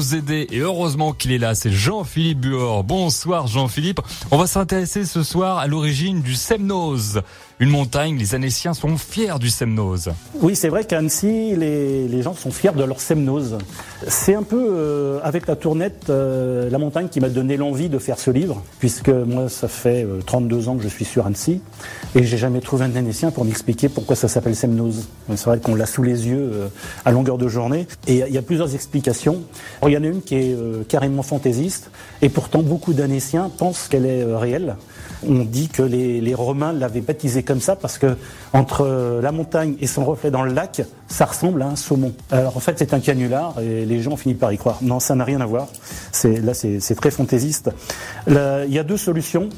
aider et heureusement qu'il est là, c'est Jean-Philippe Buor. Bonsoir Jean-Philippe. On va s'intéresser ce soir à l'origine du Semnose. Une montagne, les Annéciens sont fiers du Semnose. Oui, c'est vrai qu'à Annecy, les, les, gens sont fiers de leur Semnose. C'est un peu euh, avec la tournette, euh, la montagne qui m'a donné l'envie de faire ce livre, puisque moi, ça fait 32 euh, ans que je suis sur Annecy, et j'ai jamais trouvé un Annécien pour m'expliquer pourquoi ça s'appelle Semnose. C'est vrai qu'on l'a sous les yeux à longueur de journée, et il y a plusieurs explications. Il y en a une qui est carrément fantaisiste, et pourtant beaucoup d'Annéciens pensent qu'elle est réelle. On dit que les, Romains l'avaient baptisée comme ça parce que entre la montagne et son reflet dans le lac, ça ressemble à un saumon. Alors en fait, c'est un canular et les gens finissent par y croire. Non, ça n'a rien à voir. Là, c'est très fantaisiste. il y a deux solutions.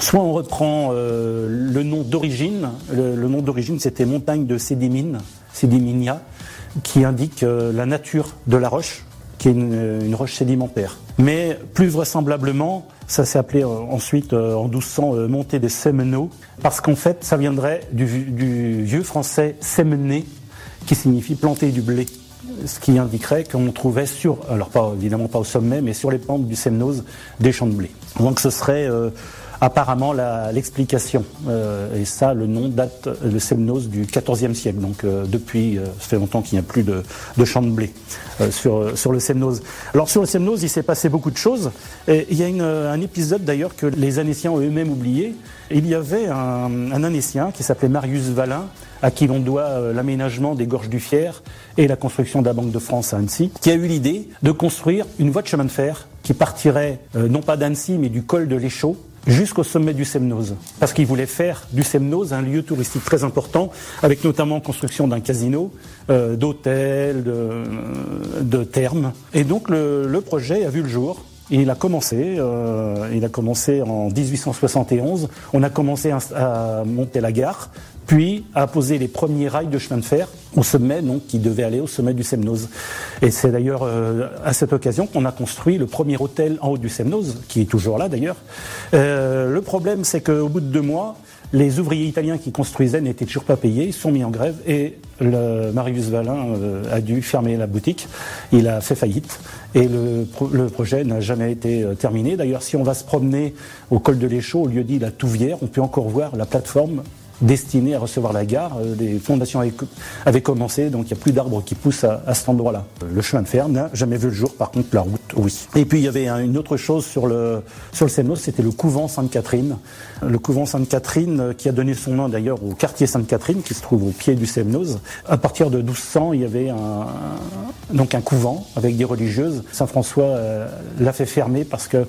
Soit on reprend euh, le nom d'origine. Le, nom d'origine, c'était montagne de Sédimine, Sédiminia, qui indique euh, la nature de la roche, qui est une, roche sédimentaire. Mais plus vraisemblablement, ça s'est appelé euh, ensuite euh, en 1200 euh, montée des Semnots, parce qu'en fait, ça viendrait du, vieux français semner, qui signifie planter du blé. Ce qui indiquerait qu'on trouvait sur, alors pas évidemment pas au sommet, mais sur les pentes du Semnose, des champs de blé. Donc ce serait apparemment l'explication. et ça, le nom date de Semnose du XIVe siècle. Donc depuis, ça fait longtemps qu'il n'y a plus de, de champs de blé. Euh, sur, sur le Semnose. Alors sur le Semnose, il s'est passé beaucoup de choses. Et il y a une, un épisode d'ailleurs que les Annéciens ont eux-mêmes oublié. Il y avait un, un Annécien qui s'appelait Marius Valin, à qui l'on doit euh, l'aménagement des gorges du Fier et la construction de la Banque de France à Annecy, qui a eu l'idée de construire une voie de chemin de fer qui partirait euh, non pas d'Annecy mais du col de l'Échaud jusqu'au sommet du Semnose. Parce qu'il voulait faire du Semnose un lieu touristique très important, avec notamment construction d'un casino, euh, d'hôtels, de, thermes. Et donc le, projet a vu le jour. il a commencé, euh, il a commencé en 1871. On a commencé à monter la gare puis a posé les premiers rails de chemin de fer au sommet, donc qui devait aller au sommet du Semnose. Et c'est d'ailleurs euh, à cette occasion qu'on a construit le premier hôtel en haut du Semnose, qui est toujours là d'ailleurs. Euh, le problème, c'est qu'au bout de deux mois, les ouvriers italiens qui construisaient n'étaient toujours pas payés, ils sont mis en grève et le Marius Valin euh, a dû fermer la boutique. Il a fait faillite et le, le projet n'a jamais été euh, terminé. D'ailleurs, si on va se promener au col de l'Échaud, au lieu dit la Touvière, on peut encore voir la plateforme destiné à recevoir la gare. Les euh, fondations avaient, commencé, donc il n'y a plus d'arbres qui poussent à, cet endroit-là. Le chemin de fer n'a jamais vu le jour, par contre la route, oui. Et puis il y avait une autre chose sur le, sur le c'était le couvent Sainte-Catherine. Le couvent Sainte-Catherine euh, qui a donné son nom d'ailleurs au quartier Sainte-Catherine qui se trouve au pied du Semnos. À partir de 1200, il y avait un, donc un couvent avec des religieuses. Saint-François euh, l'a fait fermer parce que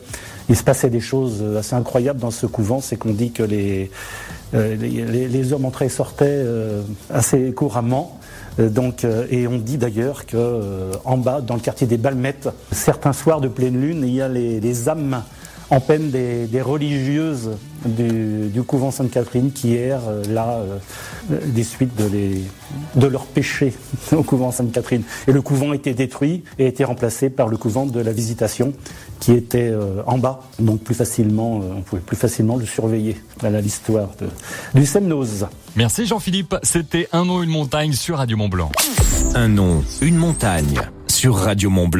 il se passait des choses assez incroyables dans ce couvent. C'est qu'on dit que les, euh, les, les, hommes entraient et sortaient euh, assez couramment. Euh, et on dit d'ailleurs que en bas, dans le quartier des Balmettes, certains soirs de pleine lune, il y a les âmes en peine des, des religieuses du, du couvent Sainte-Catherine qui errent là des suites de, les, de leurs péchés au couvent Sainte-Catherine. Et le couvent a été détruit et a été remplacé par le couvent de la Visitation qui était euh, en bas, donc plus facilement, euh, on pouvait plus facilement le surveiller. Voilà l'histoire du Semnose. Merci Jean-Philippe, c'était Un nom, une montagne sur Radio Mont Blanc. Un nom, une montagne sur Radio Mont Blanc.